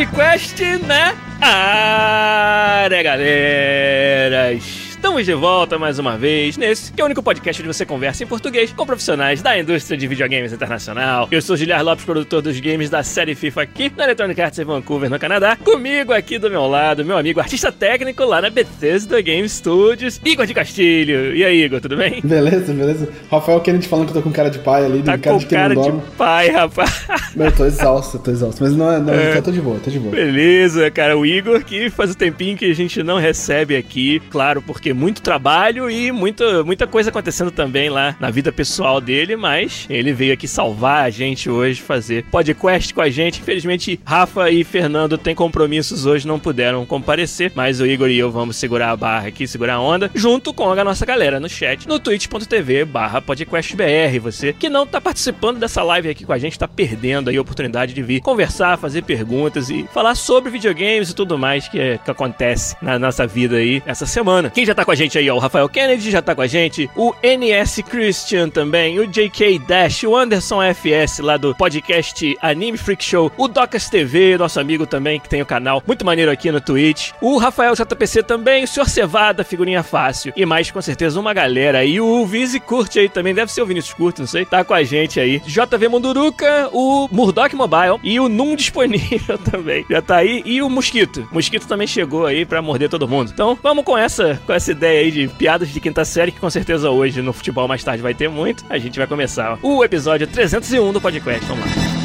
Podcast na área, galeras! Estamos de volta mais uma vez nesse, que é o único podcast onde você conversa em português com profissionais da indústria de videogames internacional. Eu sou Giliar Lopes, produtor dos games da série FIFA aqui na Electronic Arts em Vancouver, no Canadá. Comigo aqui do meu lado, meu amigo artista técnico lá na Bethesda Game Studios, Igor de Castilho. E aí, Igor, tudo bem? Beleza, beleza. Rafael Kennedy falando que eu tô com cara de pai ali, tá cara com de cara de pai, rapaz. eu tô exausto, tô exausto. Mas não, não é. eu tô de boa, tô de boa. Beleza, cara. O Igor que faz o tempinho que a gente não recebe aqui, claro, porque muito trabalho e muita, muita coisa acontecendo também lá na vida pessoal dele, mas ele veio aqui salvar a gente hoje, fazer podcast com a gente. Infelizmente, Rafa e Fernando têm compromissos hoje, não puderam comparecer, mas o Igor e eu vamos segurar a barra aqui, segurar a onda, junto com a nossa galera no chat, no twitch.tv barra podcastbr. Você que não tá participando dessa live aqui com a gente, tá perdendo aí a oportunidade de vir conversar, fazer perguntas e falar sobre videogames e tudo mais que, é, que acontece na nossa vida aí essa semana. Quem já tá com a gente aí, ó, o Rafael Kennedy já tá com a gente, o NS Christian também, o JK Dash, o Anderson FS lá do podcast Anime Freak Show, o Docas TV, nosso amigo também que tem o canal muito maneiro aqui no Twitch, o Rafael JPC também, o Sr. Cevada, figurinha fácil, e mais com certeza uma galera aí, o Vizi Curte aí também, deve ser o Vinícius Curte, não sei, tá com a gente aí, JV Munduruca, o Murdoch Mobile e o Num disponível também, já tá aí, e o Mosquito, Mosquito também chegou aí pra morder todo mundo. Então vamos com essa, com essa ideia aí de piada piadas de quinta série, que com certeza hoje no futebol mais tarde vai ter muito. A gente vai começar o episódio 301 do podcast. Vamos lá.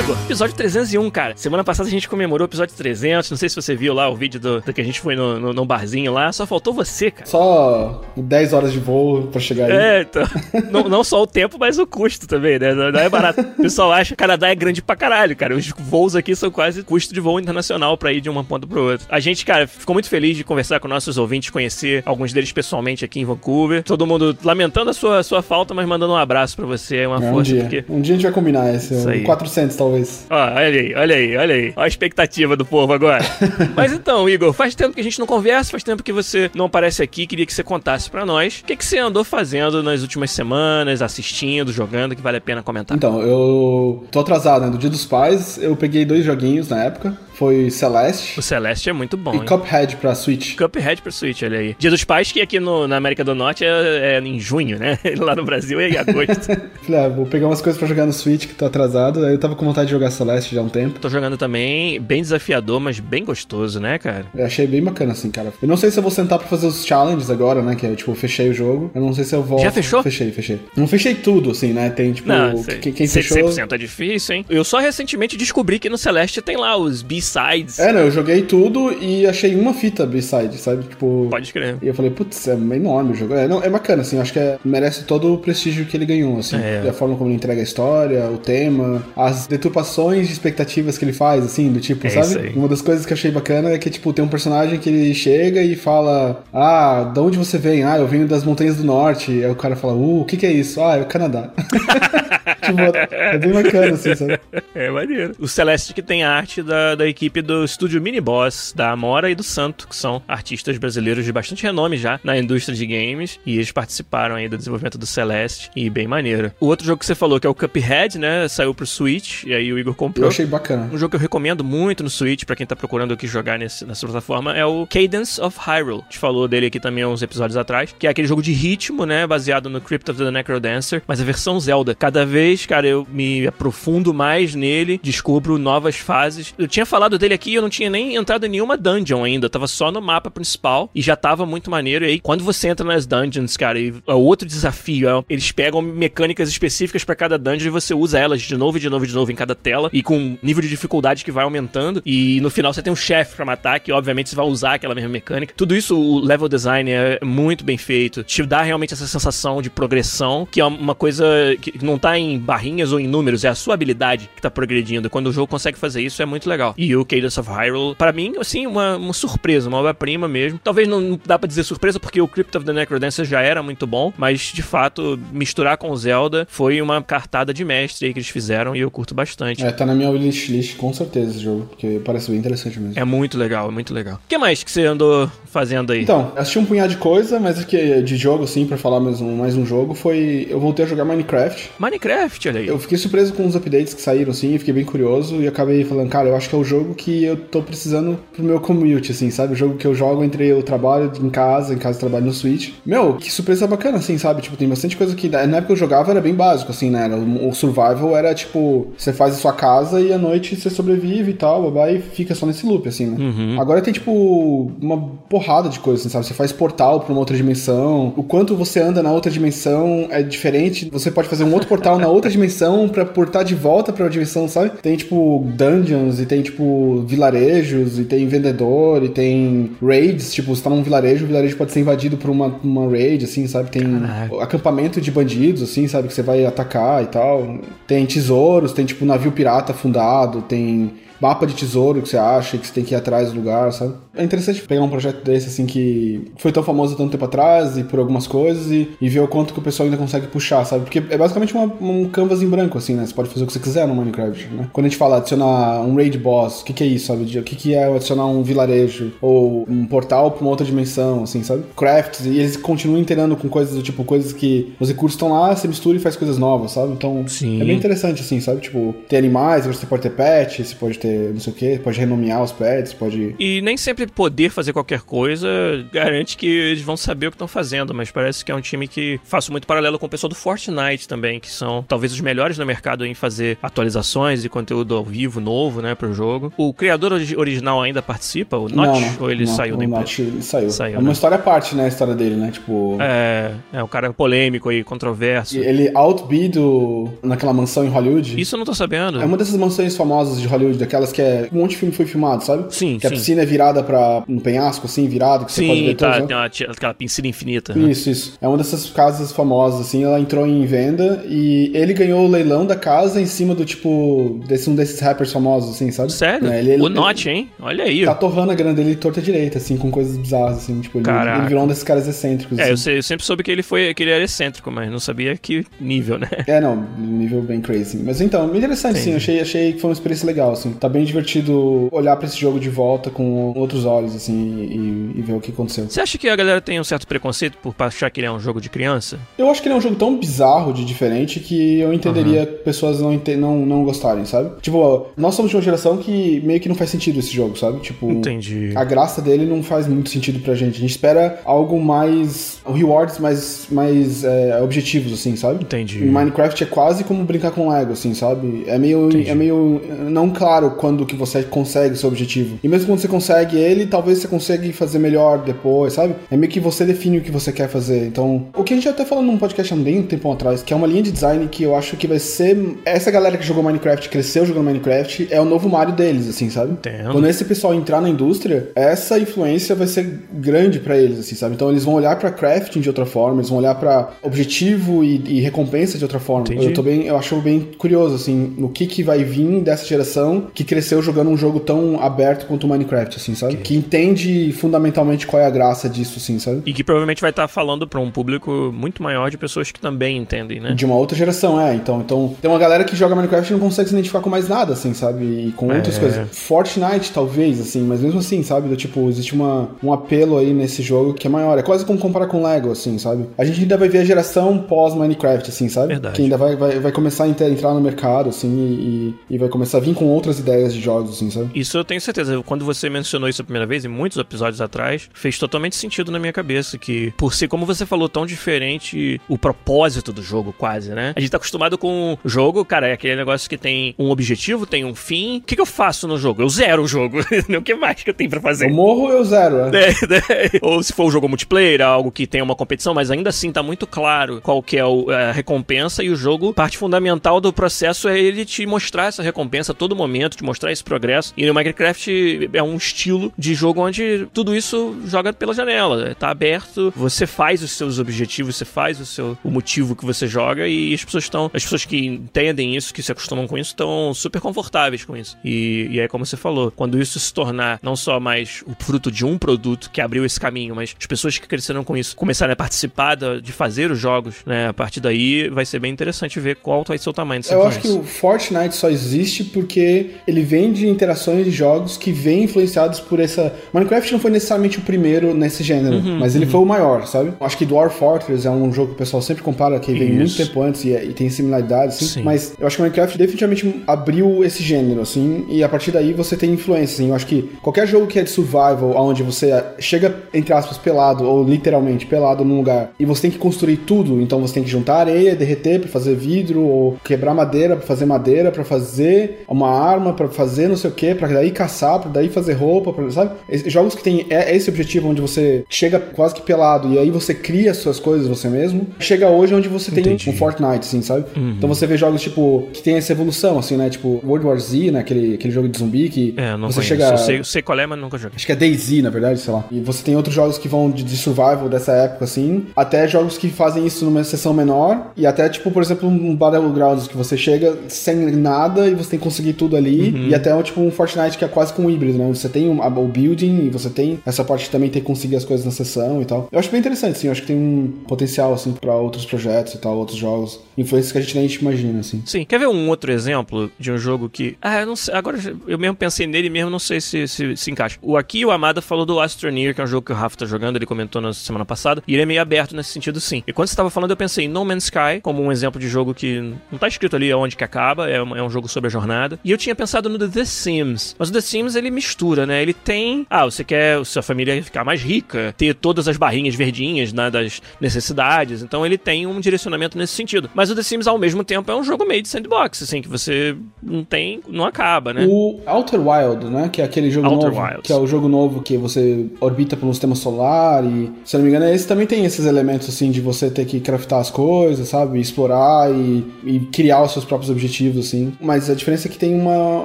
Episódio 301, cara. Semana passada a gente comemorou o episódio 300. Não sei se você viu lá o vídeo do, do que a gente foi no, no, no, barzinho lá. Só faltou você, cara. Só 10 horas de voo pra chegar aí. É, então. não, não só o tempo, mas o custo também, né? Não é barato. O pessoal acha que o Canadá é grande pra caralho, cara. Os voos aqui são quase custo de voo internacional pra ir de uma ponta pro outro. A gente, cara, ficou muito feliz de conversar com nossos ouvintes, conhecer alguns deles pessoalmente aqui em Vancouver. Todo mundo lamentando a sua, a sua falta, mas mandando um abraço pra você. É uma é, força. Um dia. Porque... um dia a gente vai combinar esse. Um 400, talvez. Ó, olha aí, olha aí, olha aí. Olha a expectativa do povo agora. Mas então, Igor, faz tempo que a gente não conversa, faz tempo que você não aparece aqui. Queria que você contasse para nós o que, que você andou fazendo nas últimas semanas, assistindo, jogando, que vale a pena comentar. Então, eu tô atrasado, né? Do Dia dos Pais, eu peguei dois joguinhos na época foi Celeste. O Celeste é muito bom. E hein? Cuphead pra Switch. Cuphead pra Switch, olha aí. Dia dos Pais, que aqui no, na América do Norte é, é em junho, né? Lá no Brasil é em agosto. Falei, ah, vou pegar umas coisas pra jogar no Switch que tô atrasado. Aí eu tava com vontade de jogar Celeste já há um tempo. Tô jogando também, bem desafiador, mas bem gostoso, né, cara? Eu achei bem bacana, assim, cara. Eu não sei se eu vou sentar pra fazer os challenges agora, né? Que é tipo, fechei o jogo. Eu não sei se eu vou. Já fechou? Fechei, fechei. Não fechei tudo, assim, né? Tem, tipo, não, quem, quem fechou. 100% é difícil, hein? Eu só recentemente descobri que no Celeste tem lá os B-sides. É, não, eu joguei tudo e achei uma fita B-side, sabe? Tipo. Pode crer. E eu falei, putz, é enorme o jogo. É, não, é bacana, assim, acho que é, merece todo o prestígio que ele ganhou, assim. É. A forma como ele entrega a história, o tema, as deturpações de expectativas que ele faz, assim, do tipo, é sabe? Uma das coisas que eu achei bacana é que, tipo, tem um personagem que ele chega e fala: Ah, de onde você vem? Ah, eu venho das montanhas do norte. Aí o cara fala: Uh, o que, que é isso? Ah, é o Canadá. tipo, é bem bacana, assim, sabe? É maneiro. O Celeste que tem a arte da, da equipe do estúdio Mini Boss, da Amora e do Santo, que são artistas brasileiros de bastante renome já na indústria de games, e eles participaram aí do desenvolvimento do Celeste, e bem maneiro. O outro jogo que você falou, que é o Cuphead, né, saiu pro Switch, e aí o Igor comprou. Eu achei bacana. Um jogo que eu recomendo muito no Switch, para quem tá procurando o que jogar nesse, nessa plataforma, é o Cadence of Hyrule. A gente falou dele aqui também uns episódios atrás, que é aquele jogo de ritmo, né, baseado no Crypt of the Necrodancer, mas a versão Zelda. Cada vez vez, cara, eu me aprofundo mais nele, descubro novas fases. Eu tinha falado dele aqui, eu não tinha nem entrado em nenhuma dungeon ainda, tava só no mapa principal e já tava muito maneiro. E aí, quando você entra nas dungeons, cara, é outro desafio, é, eles pegam mecânicas específicas para cada dungeon e você usa elas de novo, de novo, de novo em cada tela e com nível de dificuldade que vai aumentando. E no final você tem um chefe para matar, que obviamente você vai usar aquela mesma mecânica. Tudo isso, o level design é muito bem feito, te dá realmente essa sensação de progressão, que é uma coisa que não tá em barrinhas ou em números, é a sua habilidade que tá progredindo. Quando o jogo consegue fazer isso, é muito legal. E o Cadence of Hyrule, para mim, assim, uma, uma surpresa, uma obra-prima mesmo. Talvez não dá para dizer surpresa, porque o Crypt of the Necrodancer já era muito bom, mas de fato, misturar com o Zelda foi uma cartada de mestre aí que eles fizeram e eu curto bastante. É, tá na minha wishlist com certeza esse jogo, porque parece bem interessante mesmo. É muito legal, é muito legal. O que mais que você andou fazendo aí? Então, assisti um punhado de coisa, mas aqui de jogo, assim, para falar mais um, mais um jogo, foi. Eu voltei a jogar Minecraft. Minecraft, olha aí. Eu fiquei surpreso com os updates que saíram, assim, e fiquei bem curioso e acabei falando, cara, eu acho que é o jogo que eu tô precisando pro meu commute, assim, sabe? O jogo que eu jogo entre o trabalho em casa, em casa eu trabalho no Switch. Meu, que surpresa bacana, assim, sabe? Tipo, tem bastante coisa que. Na época que eu jogava era bem básico, assim, né? O, survival era tipo, você faz a sua casa e à noite você sobrevive e tal, babá, e fica só nesse loop, assim, né? Uhum. Agora tem, tipo, uma porrada de coisas, assim, sabe? Você faz portal pra uma outra dimensão. O quanto você anda na outra dimensão é diferente. Você pode fazer um outro portal na outra dimensão pra portar de volta pra uma dimensão, sabe? Tem, tipo, dungeons e tem, tipo, vilarejos e tem vendedor e tem raids. Tipo, você tá num vilarejo, o vilarejo pode ser invadido por uma, uma raid, assim, sabe? Tem Caraca. acampamento de bandidos, assim, sabe? Que você vai atacar e tal. Tem tesouros, tem, tipo, navio pirata afundado, tem mapa de tesouro que você acha que você tem que ir atrás do lugar, sabe? É interessante pegar um projeto desse, assim, que foi tão famoso tanto tempo atrás e por algumas coisas e, e ver o quanto que o pessoal ainda consegue puxar, sabe? Porque é basicamente uma, um canvas em branco, assim, né? Você pode fazer o que você quiser no Minecraft, né? Quando a gente fala adicionar um raid boss, o que, que é isso, sabe? O que, que é adicionar um vilarejo ou um portal pra uma outra dimensão, assim, sabe? Crafts, e eles continuam inteirando com coisas do tipo, coisas que os recursos estão lá, você mistura e faz coisas novas, sabe? Então, Sim. é bem interessante, assim, sabe? Tipo, ter animais, você pode ter pet, você pode ter não sei o que, pode renomear os pets, pode... E nem sempre poder fazer qualquer coisa garante que eles vão saber o que estão fazendo, mas parece que é um time que faço muito paralelo com o pessoal do Fortnite também, que são talvez os melhores no mercado em fazer atualizações e conteúdo ao vivo novo, né, pro jogo. O criador original ainda participa, o Notch, não, não, ou ele não, saiu da empresa? Notch saiu. saiu. É uma né? história à parte, né, a história dele, né, tipo... É, é um cara polêmico aí, controverso. Ele outbido naquela mansão em Hollywood. Isso eu não tô sabendo. É uma dessas mansões famosas de Hollywood, daquelas que é... Um monte de filme foi filmado, sabe? Sim, Que sim. a piscina é virada pra um penhasco, assim, virado, que sim, você pode ver tá, todos, tem uma, aquela piscina infinita. Né? Isso, isso. É uma dessas casas famosas, assim, ela entrou em venda e ele ganhou o leilão da casa em cima do, tipo, desse, um desses rappers famosos, assim, sabe? Sério? É, ele, ele, o Notch, hein? Olha aí. Tá torrando a grana dele torta direita, assim, com coisas bizarras, assim, tipo, ele, ele virou um desses caras excêntricos. É, assim. eu, sei, eu, sempre soube que ele foi, que ele era excêntrico, mas não sabia que nível, né? É, não, nível bem crazy. Mas então, interessante, Entendi. sim, achei, achei que foi uma experiência legal, assim. Tá bem divertido olhar para esse jogo de volta com outros olhos, assim, e, e, ver o que aconteceu. Você acha que a galera tem um certo preconceito por achar que ele é um jogo de criança? Eu acho que ele é um jogo tão bizarro de diferente que eu entenderia uhum. pessoas não, não, não gostarem, sabe? Tipo, nós somos de uma geração que meio que não faz sentido esse jogo, sabe? Tipo, Entendi. a graça dele não faz muito sentido pra gente. A gente espera algo mais. rewards mais, mais é, objetivos, assim, sabe? Entendi. Em Minecraft é quase como brincar com Lego, assim, sabe? É meio, é meio não claro quando que você consegue o seu objetivo. E mesmo quando você consegue ele, talvez você consiga fazer melhor depois, sabe? É meio que você define o que você quer fazer. Então, o que a gente até falou num podcast há um tempo atrás, que é uma linha de design que eu acho que vai ser. Essa galera que jogou Minecraft, cresceu jogando Minecraft, é o novo Mario deles, assim, sabe? Entendo. Quando esse pessoal entrar na indústria, essa influência vai ser grande para eles, assim, sabe? Então eles vão olhar para crafting de outra forma, eles vão olhar para objetivo e, e, recompensa de outra forma. Entendi. Eu tô bem, eu acho bem curioso, assim, no que que vai vir dessa geração que cresceu jogando um jogo tão aberto quanto o Minecraft, assim, sabe? Okay. Que entende fundamentalmente qual é a graça disso, assim, sabe? E que provavelmente vai estar tá falando para um público muito maior de pessoas que também entendem, né? De uma outra geração, é. Então, então tem uma galera que joga Minecraft e não consegue se identificar com mais nada, assim, sabe? E com outras é. coisas. Fortnite, talvez, assim, mas mesmo assim, sabe? Do, tipo, existe uma, um apelo aí nesse jogo que é maior. É quase como comparar com Lego, assim, sabe? A gente ainda vai ver a geração pós-Minecraft, assim, sabe? Verdade. Que ainda vai, vai, vai começar a entrar no mercado, assim, e, e vai começar a vir com outras ideias ideias de jogos, assim, sabe? Isso eu tenho certeza. Quando você mencionou isso a primeira vez, em muitos episódios atrás, fez totalmente sentido na minha cabeça. Que, por ser, como você falou, tão diferente o propósito do jogo, quase, né? A gente tá acostumado com o jogo, cara, é aquele negócio que tem um objetivo, tem um fim. O que, que eu faço no jogo? Eu zero o jogo. o que mais que eu tenho pra fazer? Eu morro, eu zero. É. É, Ou se for um jogo multiplayer, algo que tem uma competição, mas ainda assim tá muito claro qual que é a recompensa e o jogo, parte fundamental do processo é ele te mostrar essa recompensa a todo momento, te mostrar esse progresso. E no Minecraft é um estilo de jogo onde tudo isso joga pela janela, tá aberto, você faz os seus objetivos, você faz o seu o motivo que você joga e as pessoas estão, as pessoas que entendem isso, que se acostumam com isso, estão super confortáveis com isso. E, e é como você falou, quando isso se tornar não só mais o fruto de um produto que abriu esse caminho, mas as pessoas que cresceram com isso começarem a participar de fazer os jogos, né? A partir daí vai ser bem interessante ver qual vai ser o tamanho dessa Eu acho que o Fortnite só existe porque ele vem de interações de jogos que vêm influenciados por essa. Minecraft não foi necessariamente o primeiro nesse gênero, uhum, mas ele uhum. foi o maior, sabe? Acho que Dwarf Fortress é um jogo que o pessoal sempre compara, que vem muito tempo antes e, e tem similaridades, assim. Sim. Mas eu acho que Minecraft definitivamente abriu esse gênero, assim, e a partir daí você tem influência, assim. Eu acho que qualquer jogo que é de survival, onde você chega, entre aspas, pelado, ou literalmente pelado num lugar, e você tem que construir tudo, então você tem que juntar areia, derreter para fazer vidro, ou quebrar madeira para fazer madeira, para fazer uma arma, para fazer não sei o que, para daí caçar, para daí fazer roupa, pra, sabe? Jogos que tem é, é esse objetivo onde você chega quase que pelado e aí você cria suas coisas você mesmo. Chega hoje onde você tem Entendi. um Fortnite, assim, sabe? Uhum. Então você vê jogos tipo que tem essa evolução, assim, né? Tipo World War Z, né? Aquele, aquele jogo de zumbi que é, não você conheço. chega. Eu sei, sei qual é, mas nunca joguei. Acho que é DayZ, na verdade, sei lá. E você tem outros jogos que vão de, de survival dessa época, assim, até jogos que fazem isso numa sessão menor e até tipo, por exemplo, um Battlegrounds que você chega sem nada e você tem que conseguir tudo ali uhum. E até tipo um Fortnite que é quase como um híbrido, né? Você tem um, o building e você tem essa parte de também ter que conseguir as coisas na sessão e tal. Eu acho bem interessante, sim. Eu acho que tem um potencial, assim, para outros projetos e tal, outros jogos. Influências que a gente nem imagina, assim. Sim. Quer ver um outro exemplo de um jogo que. Ah, eu não sei. Agora eu mesmo pensei nele mesmo, não sei se se, se encaixa. O aqui o Amada falou do Astroneer, que é um jogo que o Rafa tá jogando, ele comentou na semana passada, e ele é meio aberto nesse sentido, sim. E quando você tava falando, eu pensei em No Man's Sky, como um exemplo de jogo que não tá escrito ali aonde que acaba, é um, é um jogo sobre a jornada. E eu tinha pensado no The Sims. Mas o The Sims, ele mistura, né? Ele tem. Ah, você quer sua família ficar mais rica, ter todas as barrinhas verdinhas né, das necessidades. Então ele tem um direcionamento nesse sentido. Mas o The Sims, ao mesmo tempo, é um jogo meio de sandbox, assim, que você não tem. não acaba, né? O Outer Wild, né? Que é aquele jogo Outer novo. Wilds. Que é o jogo novo que você orbita pelo sistema solar e, se não me engano, esse também tem esses elementos, assim, de você ter que craftar as coisas, sabe? Explorar e, e criar os seus próprios objetivos, assim. Mas a diferença é que tem uma,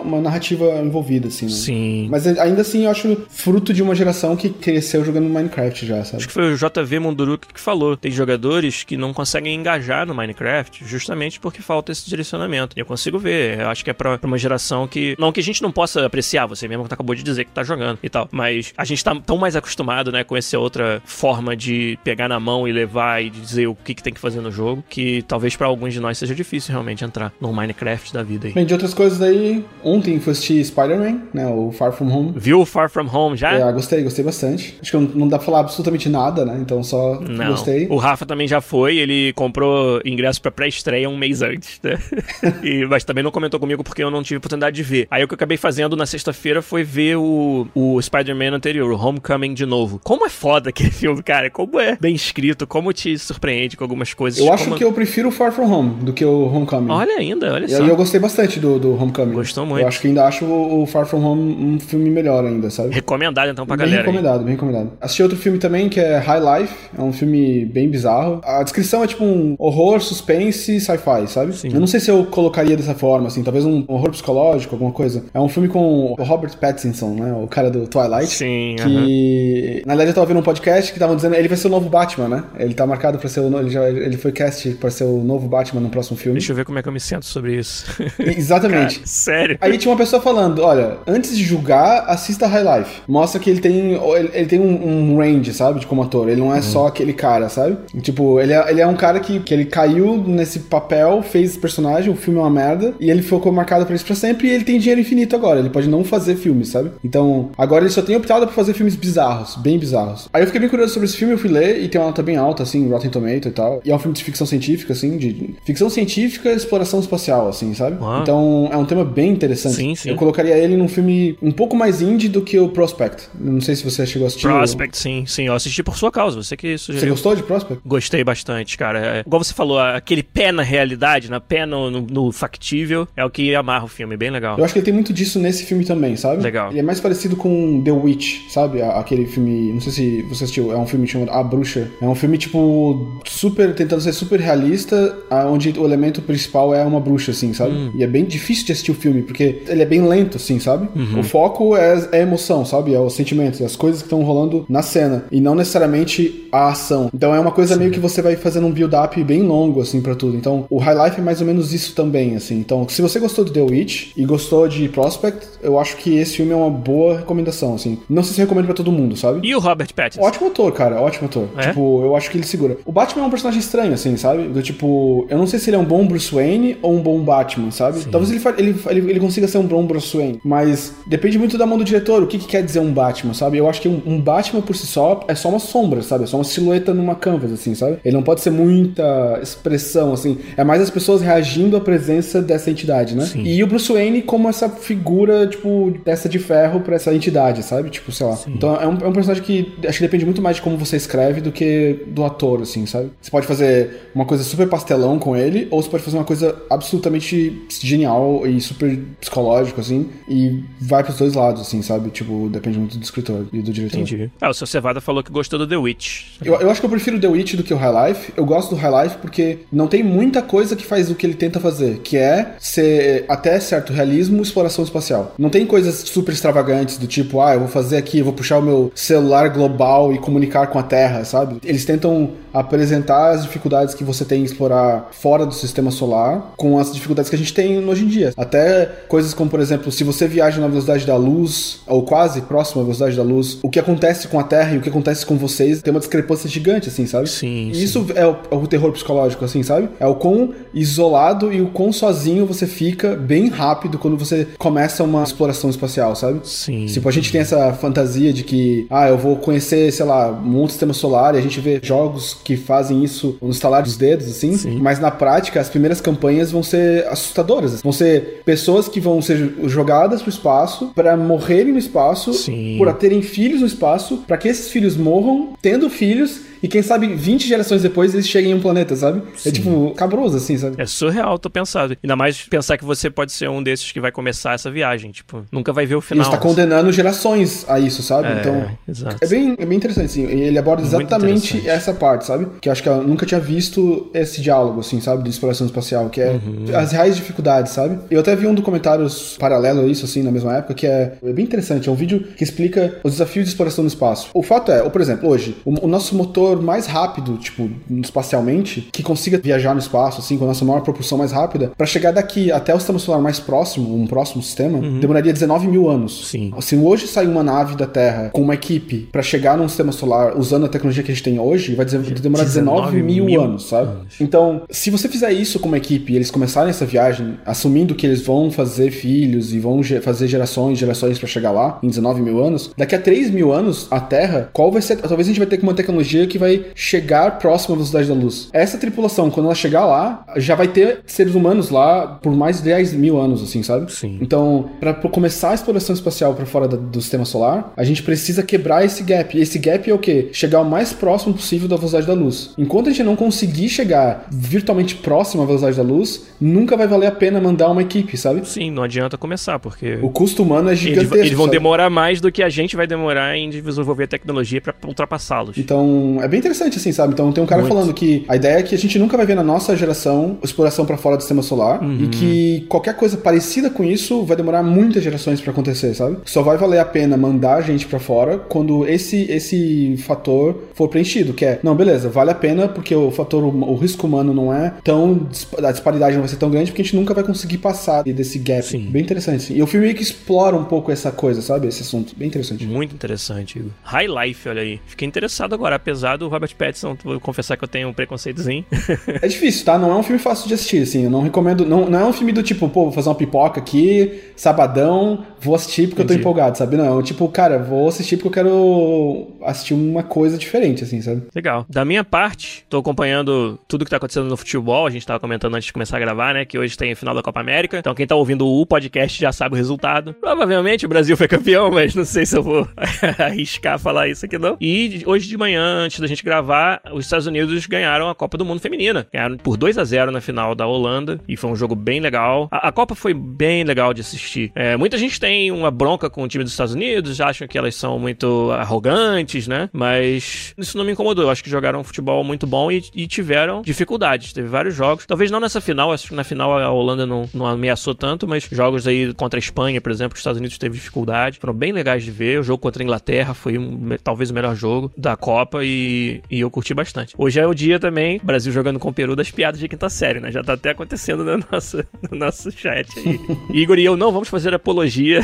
uma narrativa envolvida, assim, né? Sim. Mas ainda assim, eu acho fruto de uma geração que cresceu jogando Minecraft já, sabe? Acho que foi o JV Munduruku que falou. Tem jogadores que não conseguem engajar no Minecraft justamente porque falta esse direcionamento. E eu consigo ver. Eu acho que é pra, pra, uma geração que. Não que a gente não possa apreciar, você mesmo acabou de dizer que tá jogando e tal. Mas a gente tá tão mais acostumado, né, com essa outra forma de pegar na mão e levar e dizer o que, que tem que fazer no jogo, que talvez para alguns de nós seja difícil realmente entrar no Minecraft da vida aí. Bem, de outras coisas aí, ontem foi assistir Spider-Man, né, o Far From Home. Viu o Far From Home já? É, gostei, gostei bastante. Acho que não dá pra falar absolutamente nada, né, então só não. gostei. O Rafa também já foi, ele comprou ingresso pra pré-estreia um mês antes, né? e, mas também não comentou comigo porque eu não tive oportunidade de ver. Aí o que eu acabei fazendo na sexta-feira foi ver o, o Spider-Man anterior, o Homecoming de novo. Como é foda aquele filme, cara. Como é bem escrito, como te surpreende com algumas coisas. Eu acho que eu prefiro o Far From Home do que o Homecoming. Olha ainda, olha só. E eu gostei bastante do, do Homecoming. Gostou muito. Eu acho que ainda acho o, Far From Home um filme melhor ainda, sabe? Recomendado então pra bem galera. Recomendado, bem recomendado. Assisti outro filme também que é High Life. É um filme bem bizarro. A descrição é tipo um horror, suspense, sci-fi, sabe? Sim. Eu não sei se eu colocaria dessa forma, assim, talvez um horror psicológico, alguma coisa. É um filme com o Robert Pattinson, né? O cara do Twilight. Sim. Que, uh -huh. na verdade, eu tava vendo um podcast que estavam dizendo ele vai ser o novo Batman, né? Ele tá marcado pra ser o. Ele, já, ele foi cast pra ser o novo Batman no próximo filme. Deixa eu ver como é que eu me sinto sobre isso. Exatamente. Cara, sério. Aí tinha uma pessoa falando: olha, antes de julgar, assista High Life. Mostra que ele tem. Ele, ele tem um, um, range, sabe? De como ator. Ele não é uhum. só aquele cara, sabe? Tipo, ele é, ele é um cara que, que ele caiu nesse papel, fez esse personagem, o filme é uma merda, e ele ficou marcado pra isso pra sempre, e ele tem dinheiro infinito agora. Ele pode não fazer filmes, sabe? Então, agora ele só tem optado por fazer filmes bizarros, bem bizarros. Aí eu fiquei bem curioso sobre esse filme, eu fui ler, e tem uma nota bem alta, assim, Rotten Tomato e tal. E é um filme de ficção científica, assim, de ficção científica e exploração espacial, assim, sabe? Uau. Então, é um tema bem interessante interessante. Sim, sim. Eu colocaria ele num filme um pouco mais indie do que o Prospect. Não sei se você chegou a assistir. Prospect, ou... sim, sim. Eu assisti por sua causa. Você que sugeriu. Você gostou de Prospect? Gostei bastante, cara. É, igual você falou, aquele pé na realidade, na pé no, no, no, factível, é o que amarra o filme. Bem legal. Eu acho que ele tem muito disso nesse filme também, sabe? Legal. Ele é mais parecido com The Witch, sabe? Aquele filme. Não sei se você assistiu. É um filme chamado A Bruxa. É um filme, tipo, super. tentando ser super realista, onde o elemento principal é uma bruxa, assim, sabe? Hum. E é bem difícil de assistir o filme, porque ele é bem lento, assim, sabe? Uhum. O foco é, é a emoção, sabe? É os sentimentos, as coisas que estão rolando na cena. E não necessariamente a ação. Então é uma coisa Sim. meio que você vai fazendo um build-up bem longo, assim, para tudo. Então o High Life é mais ou menos isso também, assim. Então, se você gostou de The Witch e gostou de Prospect, eu acho que esse filme é uma boa recomendação, assim. Não sei se recomendo para todo mundo, sabe? E o Robert Pattinson? Ótimo ator, cara, ótimo ator. É? Tipo, eu acho que ele segura. O Batman é um personagem estranho, assim, sabe? Do tipo, eu não sei se ele é um bom Bruce Wayne ou um bom Batman, sabe? Sim. Talvez ele, ele, ele, ele, consiga ser um bom Bruce Wayne, mas depende muito da mão do diretor, o que, que quer dizer um Batman, sabe? Eu acho que um, um, Batman por si só é só uma sombra, sabe? É só uma silhueta numa canvas, assim, sabe? Ele não pode ser muita expressão, assim. É mais as pessoas reagindo à presença dessa entidade, né? Sim. E o Bruce Wayne como essa figura, tipo, dessa de ferro pra essa entidade, sabe? Tipo, sei lá. Sim. Então é um, é um personagem que acho que depende muito mais de como você escreve do que do ator, assim, sabe? Você pode fazer uma coisa super pastelão com ele, ou você pode fazer uma coisa absolutamente genial e super psicológico, assim, e vai pros dois lados, assim, sabe? Tipo, depende muito do escritor e do diretor. Entendi. Ah, o seu Cevada falou que gostou do The Witch. Eu, eu acho que eu prefiro The Witch do que o High Life. Eu gosto do High Life porque não tem muita coisa que faz o que ele tenta fazer, que é ser até certo realismo exploração espacial. Não tem coisas super extravagantes do tipo, ah, eu vou fazer aqui, eu vou puxar o meu celular global e comunicar com a Terra, sabe? Eles tentam apresentar as dificuldades que você tem em explorar fora do sistema solar com as dificuldades que a gente tem hoje em dia. Até coisas como, por exemplo, se você viaja na velocidade da luz, ou quase próxima à velocidade da luz, o que acontece com a Terra e o que acontece com vocês tem uma discrepância gigante, assim, sabe? Sim. E isso é o, é o, terror psicológico, assim, sabe? É o quão isolado e o quão sozinho você fica bem rápido quando você começa uma exploração espacial, sabe? Sim. Tipo, a gente tem essa fantasia de que, ah, eu vou conhecer, sei lá, um outro sistema solar e a gente vê jogos que fazem isso no estalar dos dedos, assim. Sim. Mas na prática, as primeiras campanhas vão ser assustadoras. Vão ser pessoas que vão ser jogadas pro espaço para morrerem no espaço, Sim. por terem filhos no espaço, para que esses filhos morram tendo filhos e quem sabe 20 gerações depois eles cheguem em um planeta, sabe? É, Sim. É tipo cabroso, assim, sabe? É surreal, tô pensando. Ainda mais pensar que você pode ser um desses que vai começar essa viagem. Tipo, nunca vai ver o final. Ele está condenando gerações a isso, sabe? É, então. Exato. É bem, é bem interessante, assim. Ele aborda exatamente essa parte, sabe? Que eu acho que eu nunca tinha visto esse diálogo, assim, sabe? De exploração espacial, que é uhum. as reais dificuldades, sabe? Eu até vi um documentário paralelo a isso, assim, na mesma época, que é, é bem interessante. É um vídeo que explica os desafios de exploração no espaço. O fato é, ou, por exemplo, hoje, o, o nosso motor mais rápido, tipo, espacialmente, que consiga viajar no espaço, assim, com a nossa maior propulsão mais rápida, para chegar daqui até o sistema solar mais próximo, um próximo sistema, uhum. demoraria 19 mil anos. Sim. Assim, hoje sair uma nave da Terra com uma equipe para chegar num sistema solar usando a tecnologia que a gente tem hoje, vai demorar 19, 19 mil, mil, anos, sabe? Anos. Então, se você fizer isso com uma equipe e eles começarem essa viagem, assumindo que eles vão fazer filhos e vão fazer gerações, gerações para chegar lá, em 19 mil anos, daqui a 3 mil anos, a Terra, qual vai ser. Talvez a gente vai ter uma tecnologia que vai chegar próximo à velocidade da luz. Essa tripulação, quando ela chegar lá, já vai ter seres humanos lá por mais de 10 mil anos, assim, sabe? Sim. Então, para começar a exploração espacial para fora da, do sistema solar, a gente precisa quebrar esse gap. E esse gap é o quê? Chegar o mais próximo possível da velocidade da luz. Enquanto a gente não conseguir chegar virtualmente próximo à velocidade da luz, nunca vai valer a pena mandar uma equipe, sabe? Sim, não adianta começar, porque. O custo humano é gigantesco. Eles, eles vão sabe? demorar mais do que a gente vai demorar em desenvolver tecnologia para ultrapassá-los. Então, é bem interessante, assim, sabe? Então, tem um cara Muito. falando que a ideia é que a gente nunca vai ver na nossa geração exploração para fora do sistema solar uhum. e que qualquer coisa parecida com isso vai demorar muitas gerações para acontecer, sabe? Só vai valer a pena mandar a gente para fora quando esse esse fator for preenchido, que é, não, beleza, vale a pena porque o fator o risco humano não é tão a disparidade não vai ser tão grande porque a gente nunca vai conseguir passar desse gap. Sim. Bem interessante. Sim. E o filme meio que explora um pouco essa coisa, sabe? Esse assunto. Bem interessante. Muito interessante, Igor. High Life, olha aí. Fiquei interessado agora, apesar do Robert Pattinson. Vou confessar que eu tenho um preconceitozinho. é difícil, tá? Não é um filme fácil de assistir, assim. Eu não recomendo. Não, não é um filme do tipo, pô, vou fazer uma pipoca aqui, sabadão, vou assistir porque Entendi. eu tô empolgado, sabe? Não, tipo, cara, vou assistir porque eu quero assistir uma coisa diferente, assim, sabe? Legal. Da minha parte, tô acompanhando tudo que tá acontecendo no futebol. A gente tava comentando antes de começar a gravar, né? Que hoje tem final da Copa América. Então quem tá ouvindo o podcast já sabe o resultado. Provavelmente o Brasil foi campeão, mas não sei se eu vou arriscar falar isso aqui não. E hoje de manhã, antes da gente gravar, os Estados Unidos ganharam a Copa do Mundo Feminina. Ganharam por 2 a 0 na final da Holanda. E foi um jogo bem legal. A, a Copa foi bem legal de assistir. É, muita gente tem uma bronca com o time dos Estados Unidos, acham que elas são muito arrogantes, né? Mas isso não me incomodou. Eu acho que jogaram um futebol muito bom e, e tiveram dificuldades. Teve vários jogos. Talvez não nessa final, acho que na final a Holanda não, não ameaçou tanto, mas jogos aí contra a Espanha, por exemplo, os Estados Unidos teve dificuldade. Foram bem legais de ver. O jogo contra a Inglaterra foi um, talvez o melhor jogo da Copa e, e eu curti bastante. Hoje é o dia também, Brasil jogando com o Peru das piadas de quinta série, né? Já tá até acontecendo no nosso, no nosso chat aí. Igor e eu não vamos fazer apologia.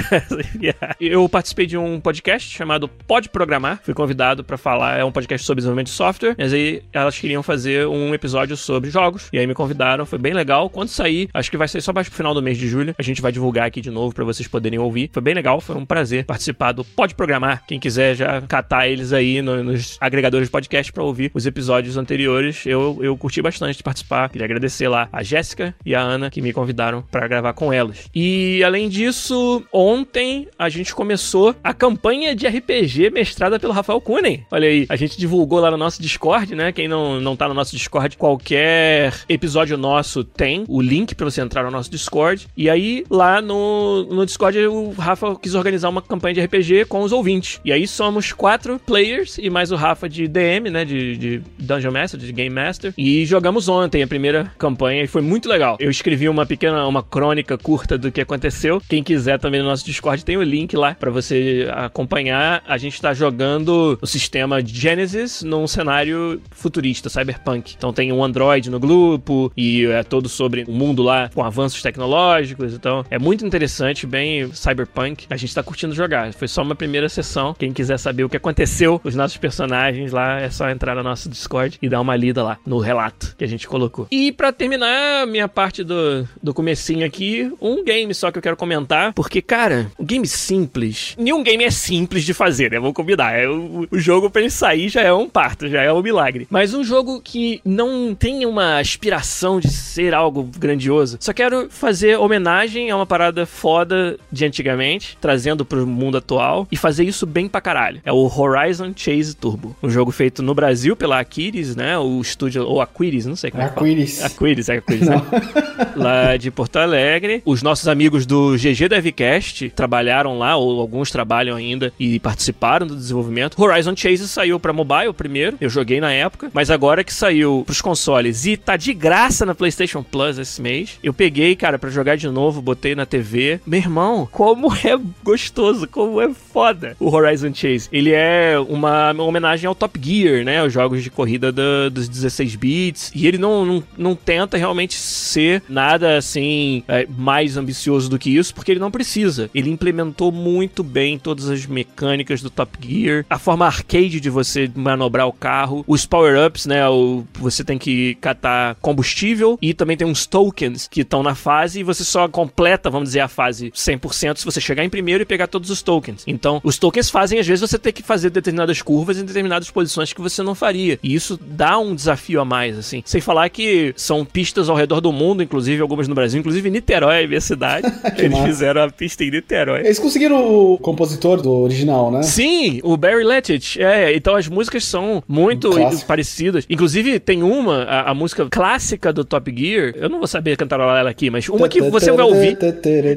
eu participei de um podcast chamado Pode Programar. Fui convidado para falar, é um podcast sobre desenvolvimento de software, mas aí elas queriam fazer um episódio sobre jogos. E aí me convidaram, foi bem legal. Quando sair, acho que vai ser só mais pro final do mês de julho, a gente vai divulgar aqui de novo para vocês poderem ouvir. Foi bem legal, foi um prazer participar do Pode Programar. Quem quiser já catar eles aí no, nos agregadores de podcast para ouvir os episódios anteriores, eu, eu curti bastante participar. Queria agradecer lá a Jéssica e a Ana que me convidaram para gravar com elas. E além disso, ontem a gente começou a campanha de RPG mestrada pelo Rafael Kunen. Olha aí, a gente divulgou lá no nosso Discord, né? Quem não, não tá no nosso Discord, qualquer episódio nosso tem o link para você entrar no nosso Discord. E aí, lá no, no Discord, o Rafa quis organizar uma campanha de RPG com os ouvintes. E aí somos quatro players e mais o Rafa de DM, né? De, de Dungeon Master, de Game Master. E jogamos ontem a primeira campanha e foi muito legal. Eu escrevi uma pequena, uma crônica curta do que aconteceu. Quem quiser também no nosso Discord tem o link lá para você acompanhar. A gente tá jogando o sistema Genesis num cenário futurista, cyberpunk. Então tem um Android no grupo e é todo sobre o mundo lá com avanços tecnológicos. Então é muito interessante, bem cyberpunk. A gente tá curtindo jogar. Foi só uma primeira sessão. Quem quiser saber o que aconteceu os nossos personagens lá, é só entrar no nosso Discord e dar uma lida lá no relato que a gente colocou. E para terminar minha parte do, do comecinho aqui, um game só que eu quero comentar, porque, cara, um game simples. Nenhum game é simples de fazer, né? Vou combinar. É, o, o jogo pra ele sair já é um parto, já é um milagre. Mas um jogo que não tem uma aspiração de ser algo grandioso. Só quero fazer homenagem a uma parada foda de antigamente, trazendo pro mundo atual e fazer isso bem pra caralho. É o Horizon Chase Turbo. Um jogo feito no Brasil pela Aquiris, né? O estúdio, ou Aquiris, não sei como é que Aquiris. Aquiris, é Aquiris, né? Lá de Porto Alegre. Os nossos amigos do GG Devcast trabalharam lá, ou alguns trabalham ainda, e participaram do desenvolvimento. Horizon Chase saiu pra mobile primeiro, eu joguei na época, mas agora que saiu pros consoles e tá de graça na PlayStation Plus esse mês, eu peguei, cara, para jogar de novo, botei na TV. Meu irmão, como é gostoso, como é foda o Horizon Chase. Ele é uma homenagem ao Top Gear, né? Os jogos de corrida do, dos 16 bits. E ele não, não, não tenta realmente ser nada assim é, mais ambicioso do que isso, porque ele não precisa. Ele implementou muito bem todas as mecânicas do Top Gear, a forma arcade de você manobrar o carro, os power-ups, né? O, você tem que catar combustível e também tem uns tokens que estão na fase e você só completa, vamos dizer, a fase 100% se você chegar em primeiro e pegar todos os tokens. Então, os tokens fazem, às vezes, você ter que fazer determinadas curvas em determinadas posições que você não faria. E isso dá um desafio a mais, assim. Sem falar que são pistas ao redor do mundo, inclusive algumas no Brasil, inclusive Niterói, minha cidade. Eles massa. fizeram a pista em Niterói. Eles conseguiram o compositor do original, né? Sim, o Barry Letich. É, então as músicas são muito um parecidas. Inclusive, tem uma, a, a, música clássica do Top Gear. Eu não vou saber cantar ela aqui, mas uma que você vai ouvir.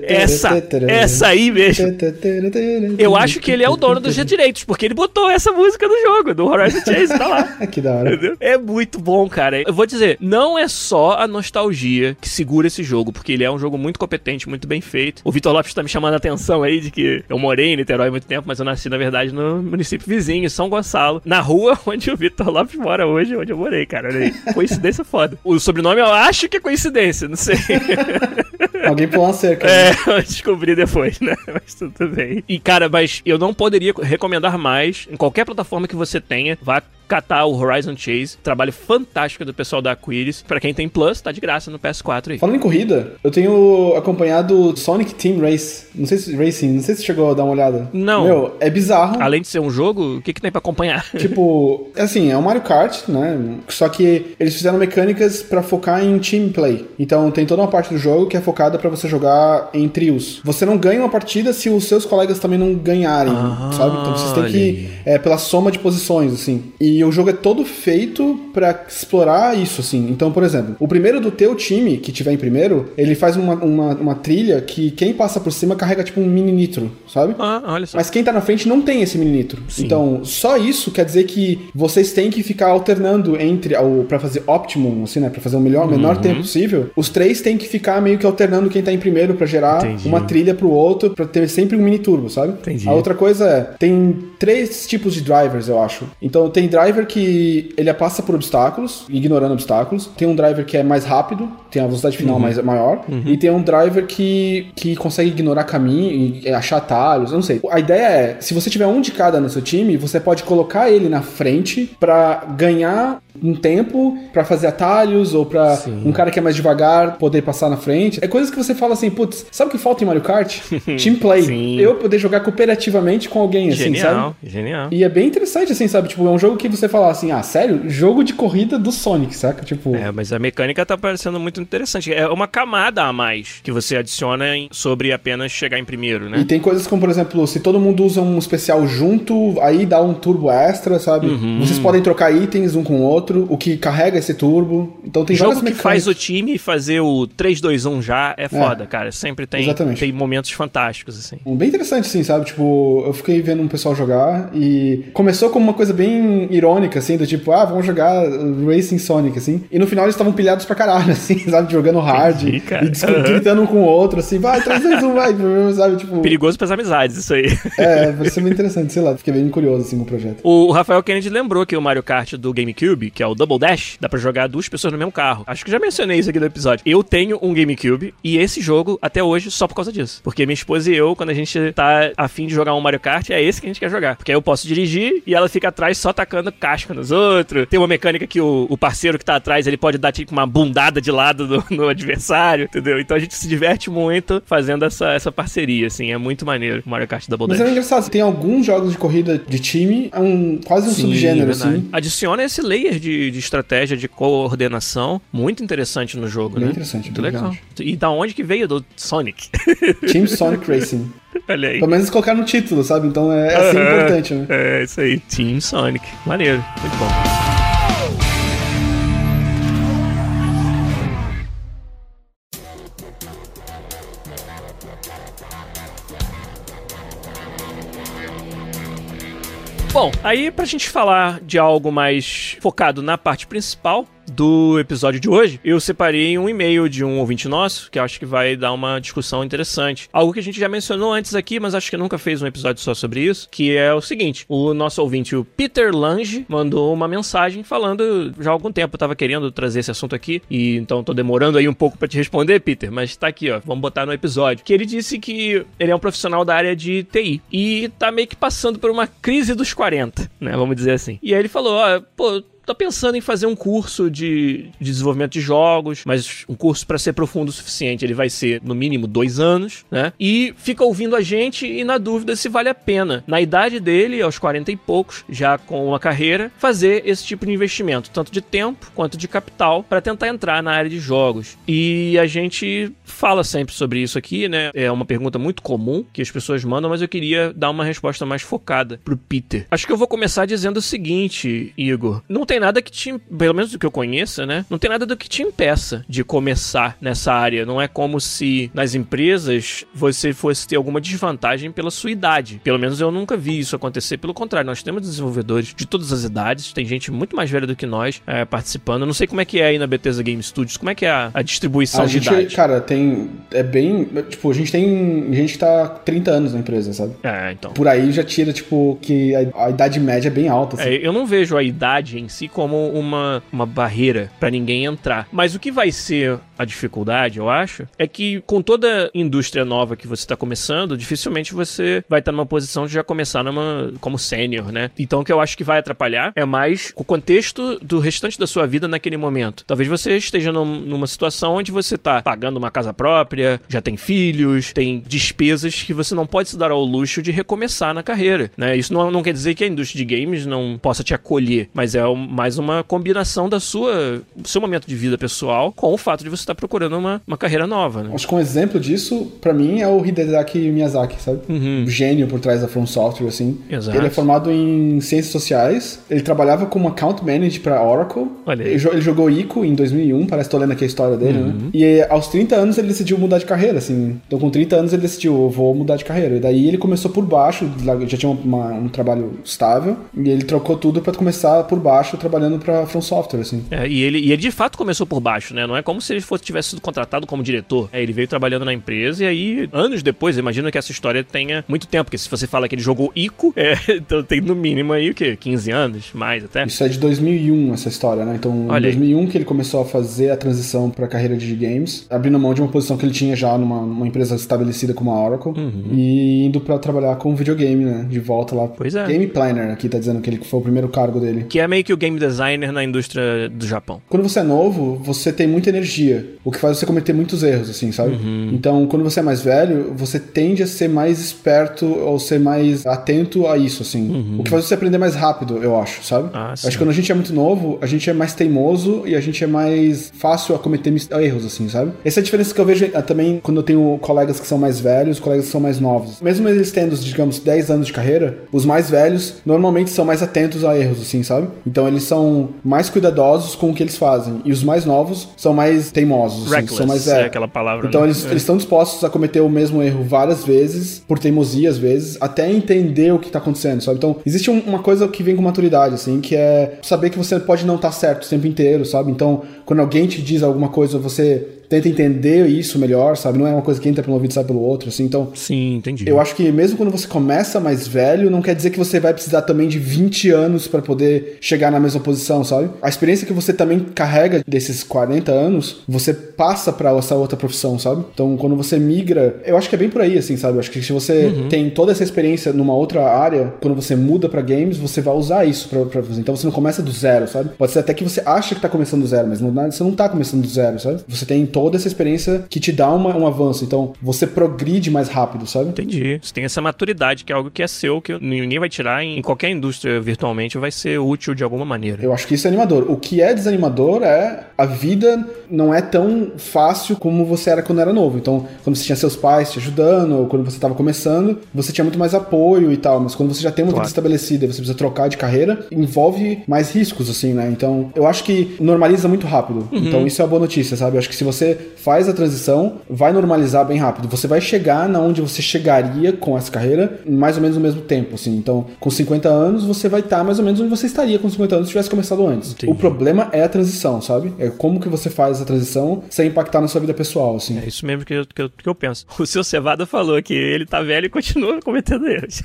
Essa, essa aí mesmo. Eu acho que ele é o dono dos direitos, porque ele botou essa música no jogo, do Horizon Chase, tá lá. que da hora. Entendeu? É muito bom, cara. Eu vou dizer, não é só a nostalgia que segura esse jogo, porque ele é um jogo muito competente, muito bem feito. O Vitor Lopes tá me chamando a atenção aí de que eu morei em Niterói há muito tempo, mas eu nasci, na verdade, no município vizinho, São Gonçalo, na rua onde o Vitor Lopes mora hoje, onde eu morei, cara. Olha aí. Coincidência foda. O sobrenome eu acho que é coincidência, não sei. Alguém pulou uma cerca. É, né? eu descobri depois, né? Mas tudo bem. E, cara, mas eu não poderia recomendar mais, em qualquer plataforma que você tenha, vá catar o Horizon Chase. Trabalho fantástico do pessoal da Aquiles. Pra quem tem Plus, tá de graça no PS4 aí. Falando em corrida, eu tenho acompanhado Sonic Team Race. Não sei se Racing, não sei se chegou a dar uma olhada. Não. Meu, é bizarro. Além de ser um jogo, o que, que tem pra acompanhar? Tipo, assim, é um Mario Kart, né? Só que eles fizeram mecânicas para focar em team play. Então tem toda uma parte do jogo que é focada para você jogar em trios. Você não ganha uma partida se os seus colegas também não ganharem, ah, sabe? Então vocês têm que é pela soma de posições, assim. E o jogo é todo feito para explorar isso, assim. Então, por exemplo, o primeiro do teu time que tiver em primeiro, ele faz uma, uma, uma trilha que quem passa por cima carrega tipo um mini nitro, sabe? Ah, olha só. Mas quem tá na frente não tem esse mini nitro. Sim. Então, só isso quer dizer que vocês têm que ficar alternando entre o para fazer optimum, assim, né, para fazer o melhor, menor uhum. tempo possível. Os três têm que ficar meio que alternando quem tá em primeiro para gerar Entendi. uma trilha pro outro, para ter sempre um mini turbo, sabe? Entendi. A outra coisa é, tem três tipos de drivers, eu acho. Então, tem driver que ele passa por obstáculos, ignorando obstáculos. Tem um driver que é mais rápido, tem a velocidade final uhum. mais maior, uhum. e tem um driver que que consegue ignorar caminho e achar atalhos, eu não sei. A ideia é, se você tiver um de cada no seu time, você pode colocar ele na frente para ganhar um tempo para fazer atalhos ou para um cara que é mais devagar poder passar na frente. É coisas que você fala assim, putz, sabe o que falta em Mario Kart? Team play. Sim. Eu poder jogar cooperativamente com alguém assim, genial, sabe? Genial. E é bem interessante assim, sabe? Tipo, é um jogo que você fala assim, ah, sério? Jogo de corrida do Sonic, saca? Tipo, É, mas a mecânica tá parecendo muito interessante. É uma camada a mais que você adiciona sobre apenas chegar em primeiro, né? E tem coisas como, por exemplo, se todo mundo usa um especial junto, aí dá um turbo extra, sabe? Uhum. Vocês podem trocar itens um com o outro outro, o que carrega esse turbo. Então tem Jogo que faz o time fazer o 3-2-1 já é foda, é, cara. Sempre tem, exatamente. tem momentos fantásticos, assim. Bem interessante, assim, sabe? Tipo, eu fiquei vendo um pessoal jogar e começou como uma coisa bem irônica, assim, do tipo, ah, vamos jogar Racing Sonic, assim. E no final eles estavam pilhados pra caralho, assim, sabe? Jogando hard Entendi, e uhum. gritando um com o outro, assim, vai, 3-2-1, vai, sabe? Tipo... Perigoso pras amizades, isso aí. É, pareceu bem interessante, sei lá, fiquei bem curioso, assim, com o projeto. O Rafael Kennedy lembrou que o Mario Kart do GameCube, que é o Double Dash, dá pra jogar duas pessoas no mesmo carro. Acho que já mencionei isso aqui no episódio. Eu tenho um GameCube e esse jogo, até hoje, só por causa disso. Porque minha esposa e eu, quando a gente tá afim de jogar um Mario Kart, é esse que a gente quer jogar. Porque aí eu posso dirigir e ela fica atrás só tacando casca nos outros. Tem uma mecânica que o, o parceiro que tá atrás, ele pode dar tipo uma bundada de lado no, no, adversário, entendeu? Então a gente se diverte muito fazendo essa, essa parceria, assim. É muito maneiro o Mario Kart Double Dash. Mas é engraçado, tem alguns jogos de corrida de time, é um, quase um Sim, subgênero, assim. Adiciona esse layer de, de estratégia, de coordenação, muito interessante no jogo, Bem né? interessante, muito legal. E da onde que veio? Do Sonic. Team Sonic Racing. Olha aí. Pelo menos colocar no título, sabe? Então é assim importante, né? É, isso aí. Team Sonic. Maneiro. Muito bom. Bom, aí pra gente falar de algo mais focado na parte principal, do episódio de hoje, eu separei um e-mail de um ouvinte nosso, que acho que vai dar uma discussão interessante. Algo que a gente já mencionou antes aqui, mas acho que nunca fez um episódio só sobre isso, que é o seguinte: o nosso ouvinte, o Peter Lange, mandou uma mensagem falando já há algum tempo, eu tava querendo trazer esse assunto aqui, e então tô demorando aí um pouco para te responder, Peter, mas tá aqui, ó, vamos botar no episódio. Que ele disse que ele é um profissional da área de TI e tá meio que passando por uma crise dos 40, né, vamos dizer assim. E aí ele falou, ó, pô, tá pensando em fazer um curso de, desenvolvimento de jogos, mas um curso para ser profundo o suficiente. Ele vai ser no mínimo dois anos, né? E fica ouvindo a gente e na dúvida se vale a pena, na idade dele, aos 40 e poucos, já com uma carreira, fazer esse tipo de investimento, tanto de tempo quanto de capital, para tentar entrar na área de jogos. E a gente fala sempre sobre isso aqui, né? É uma pergunta muito comum que as pessoas mandam, mas eu queria dar uma resposta mais focada pro Peter. Acho que eu vou começar dizendo o seguinte, Igor. Não tem tem nada que te, pelo menos do que eu conheça, né? Não tem nada do que te impeça de começar nessa área. Não é como se nas empresas você fosse ter alguma desvantagem pela sua idade. Pelo menos eu nunca vi isso acontecer. Pelo contrário, nós temos desenvolvedores de todas as idades, tem gente muito mais velha do que nós é, participando. Não sei como é que é aí na Bethesda Game Studios, como é que é a, a distribuição a gente, de idade? Cara, tem. É bem. Tipo, a gente tem gente que tá 30 anos na empresa, sabe? É, então. Por aí já tira, tipo, que a, a idade média é bem alta. Assim. É, eu não vejo a idade em si si como uma, uma barreira para ninguém entrar. Mas o que vai ser a dificuldade, eu acho, é que com toda indústria nova que você está começando, dificilmente você vai estar numa posição de já começar numa, como sênior, né? Então o que eu acho que vai atrapalhar é mais o contexto do restante da sua vida naquele momento. Talvez você esteja num, numa situação onde você está pagando uma casa própria, já tem filhos, tem despesas que você não pode se dar ao luxo de recomeçar na carreira, né? Isso não, não quer dizer que a indústria de games não possa te acolher, mas é mais uma combinação da sua seu momento de vida pessoal com o fato de você estar procurando uma, uma carreira nova, né? Acho que um exemplo disso, para mim, é o Hidetaki Miyazaki, sabe? Uhum. O gênio por trás da From Software, assim. Exato. Ele é formado em ciências sociais, ele trabalhava como account manager para Oracle. Olha aí. Ele, jogou ICO em 2001, parece que tô lendo aqui a história dele, né? uhum. né? E aos 30 anos ele decidiu mudar de carreira, assim. Então com 30 anos ele decidiu, vou mudar de carreira. E daí ele começou por baixo, já tinha uma, um trabalho estável, e ele trocou tudo para começar por baixo, trabalhando para From Software, assim. É, e ele, e ele de fato começou por baixo, né? Não é como se ele fosse, tivesse sido contratado como diretor. É, ele veio trabalhando na empresa e aí, anos depois, imagino que essa história tenha muito tempo, porque se você fala que ele jogou ICO, é, então tem no mínimo aí o quê? 15 anos, mais até? Isso é de 2001, essa história, né? Então, Olha em 2001 aí. que ele começou a fazer a transição para a carreira de games, abrindo mão de uma posição que ele tinha já numa, numa empresa estabelecida como a Oracle uhum. e indo para trabalhar com videogame, né? De volta lá. Pois é. Game Planner, aqui tá dizendo que ele foi o primeiro cargo dele. Que é meio que o game designer na indústria do Japão. Quando você é novo, você tem muita energia, o que faz você cometer muitos erros, assim, sabe? Uhum. Então, quando você é mais velho, você tende a ser mais esperto ou ser mais atento a isso, assim. Uhum. O que faz você aprender mais rápido, eu acho, sabe? Ah, acho que quando a gente é muito novo, a gente é mais teimoso e a gente é mais fácil a cometer erros, assim, sabe? Essa é a diferença que eu vejo ah, também quando eu tenho colegas que são mais velhos, colegas que são mais novos. Mesmo eles tendo, digamos, 10 anos de carreira, os mais velhos normalmente são mais atentos a erros, assim, sabe? Então eles são mais cuidadosos com o que eles fazem. E os mais novos são mais teimosos, assim, são mais é, é aquela palavra. Então né? eles, é. estão dispostos a cometer o mesmo erro várias vezes, por teimosia às vezes, até entender o que tá acontecendo, sabe? Então existe um, uma coisa que vem com maturidade, assim, que é saber que você pode não estar tá certo o tempo inteiro, sabe? Então, quando alguém te diz alguma coisa, você tenta entender isso melhor, sabe? Não é uma coisa que entra pelo ouvido e sai pelo outro, assim. Então. Sim, entendi. Eu acho que mesmo quando você começa mais velho, não quer dizer que você vai precisar também de 20 anos para poder chegar na mesma posição, sabe? A experiência que você também carrega desses 40 anos, você passa para essa outra profissão, sabe? Então, quando você migra, eu acho que é bem por aí, assim, sabe? Eu acho que se você uhum. tem toda essa experiência numa outra área, quando você muda para games, você vai usar isso para fazer. Então, você não começa do zero, sabe? Pode ser até que você acha que tá começando do zero, mas não, você não tá começando do zero, sabe? Você tem toda essa experiência que te dá uma, um avanço. Então, você progride mais rápido, sabe? Entendi. Você tem essa maturidade, que é algo que é seu, que ninguém vai tirar em qualquer indústria virtualmente, vai ser útil de alguma maneira. Eu acho que isso é animador. O que é desanimador é a vida não é tão fácil como você era quando era novo. Então, quando você tinha seus pais te ajudando, ou quando você estava começando, você tinha muito mais apoio e tal. Mas quando você já tem uma claro. vida estabelecida e você precisa trocar de carreira, envolve mais riscos, assim, né? Então, eu acho que normaliza muito rápido. Uhum. Então, isso é uma boa notícia, sabe? Eu acho que se você faz a transição, vai normalizar bem rápido. Você vai chegar na onde você chegaria com essa carreira mais ou menos no mesmo tempo, assim. Então, com 50 anos, você vai estar mais ou menos onde você estaria com 50 anos se tivesse começado antes. Entendi. O problema é a transição, sabe? É como que você faz a transição sem impactar na sua vida pessoal, assim. É isso mesmo que eu, que eu, que eu penso. O seu Cevada falou que ele tá velho e continua cometendo erros.